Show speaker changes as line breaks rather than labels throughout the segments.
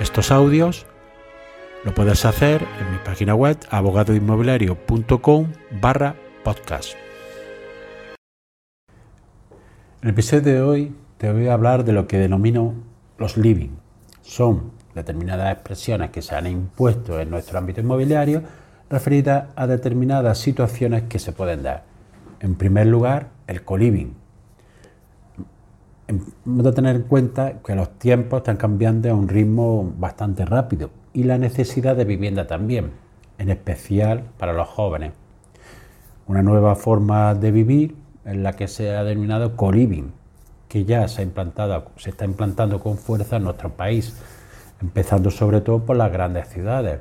estos audios, lo puedes hacer en mi página web abogadoinmobiliario.com barra podcast. En el episodio de hoy te voy a hablar de lo que denomino los living. Son determinadas expresiones que se han impuesto en nuestro ámbito inmobiliario referidas a determinadas situaciones que se pueden dar. En primer lugar, el co-living. Hemos de tener en cuenta que los tiempos están cambiando a un ritmo bastante rápido y la necesidad de vivienda también, en especial para los jóvenes. Una nueva forma de vivir en la que se ha denominado co-living, que ya se, ha implantado, se está implantando con fuerza en nuestro país, empezando sobre todo por las grandes ciudades.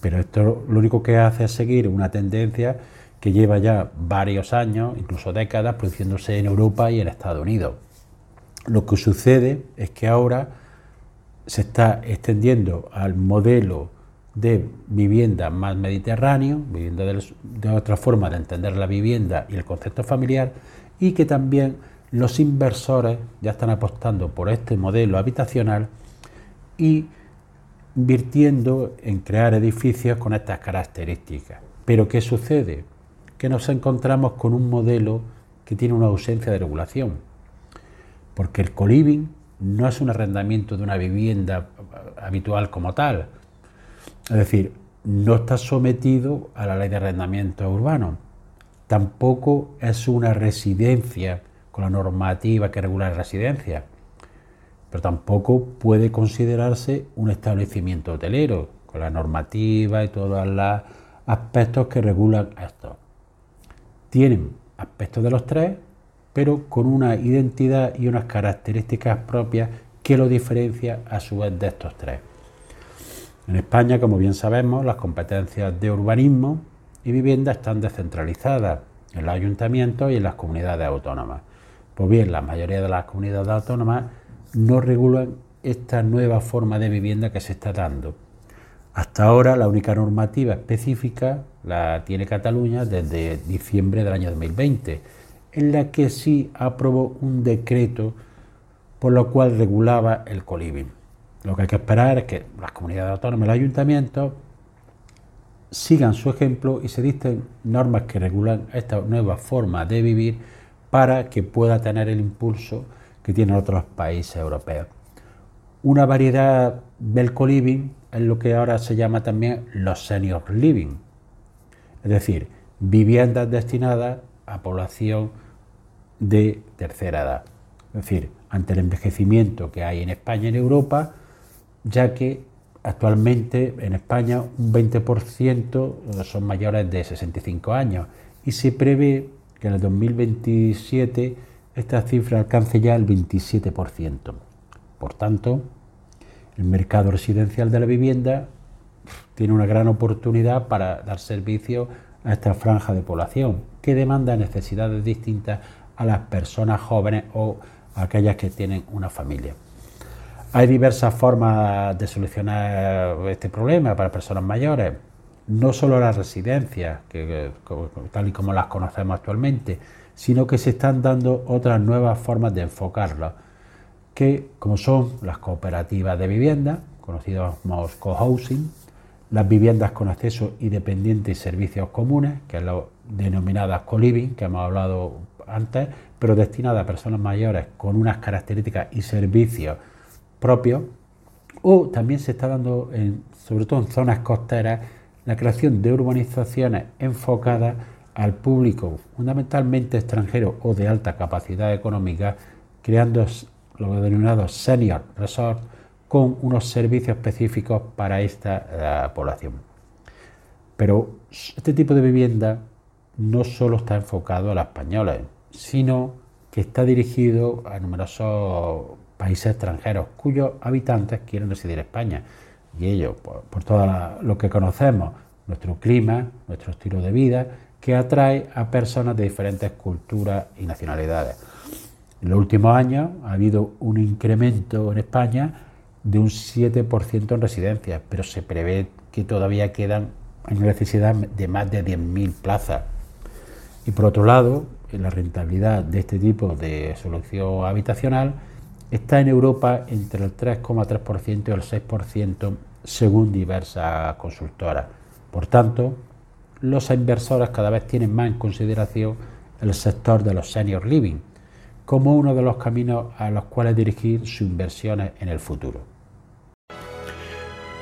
Pero esto lo único que hace es seguir una tendencia que lleva ya varios años, incluso décadas, produciéndose en Europa y en Estados Unidos. Lo que sucede es que ahora se está extendiendo al modelo de vivienda más mediterráneo, vivienda de, otra forma de entender la vivienda y el concepto familiar, y que también los inversores ya están apostando por este modelo habitacional y invirtiendo en crear edificios con estas características. Pero ¿qué sucede? Que nos encontramos con un modelo que tiene una ausencia de regulación, porque el coliving no es un arrendamiento de una vivienda habitual como tal, es decir, no está sometido a la ley de arrendamiento urbano. Tampoco es una residencia con la normativa que regula la residencia. Pero tampoco puede considerarse un establecimiento hotelero con la normativa y todos los aspectos que regulan esto. Tienen aspectos de los tres, pero con una identidad y unas características propias que lo diferencia a su vez de estos tres. En España, como bien sabemos, las competencias de urbanismo y vivienda están descentralizadas en los ayuntamientos y en las comunidades autónomas. Pues bien, la mayoría de las comunidades autónomas no regulan esta nueva forma de vivienda que se está dando. Hasta ahora la única normativa específica la tiene Cataluña desde diciembre del año 2020, en la que sí aprobó un decreto por lo cual regulaba el coliving. Lo que hay que esperar es que las comunidades autónomas y los ayuntamientos sigan su ejemplo y se dicten normas que regulan esta nueva forma de vivir para que pueda tener el impulso que tienen otros países europeos. Una variedad del co-living es lo que ahora se llama también los senior living, es decir, viviendas destinadas a población de tercera edad. Es decir, ante el envejecimiento que hay en España y en Europa, ya que actualmente en España un 20% son mayores de 65 años y se prevé que en el 2027 esta cifra alcance ya el 27%. Por tanto, el mercado residencial de la vivienda tiene una gran oportunidad para dar servicio a esta franja de población que demanda necesidades distintas a las personas jóvenes o aquellas que tienen una familia. Hay diversas formas de solucionar este problema para personas mayores, no solo las residencias, que, tal y como las conocemos actualmente, sino que se están dando otras nuevas formas de que como son las cooperativas de vivienda, conocidas como co-housing, las viviendas con acceso independiente y servicios comunes, que es lo denominadas co-living, que hemos hablado antes, pero destinadas a personas mayores con unas características y servicios propios, o también se está dando, sobre todo en zonas costeras, la creación de urbanizaciones enfocadas al público fundamentalmente extranjero o de alta capacidad económica, creando lo denominados senior resort con unos servicios específicos para esta eh, población. Pero este tipo de vivienda no solo está enfocado a los españoles, sino que está dirigido a numerosos países extranjeros cuyos habitantes quieren residir en España. Y ello, por, todo lo que conocemos, nuestro clima, nuestro estilo de vida, que atrae a personas de diferentes culturas y nacionalidades. En los últimos años ha habido un incremento en España de un 7% en residencias, pero se prevé que todavía quedan en necesidad de más de 10.000 plazas. Y por otro lado, la rentabilidad de este tipo de solución habitacional está en Europa entre el 3,3% y el 6% según diversas consultoras. Por tanto, los inversores cada vez tienen más en consideración el sector de los senior living como uno de los caminos a los cuales dirigir sus inversiones en el futuro.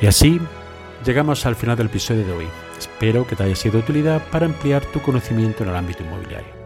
Y así llegamos al final del episodio de hoy. Espero que te haya sido de utilidad para ampliar tu conocimiento en el ámbito inmobiliario.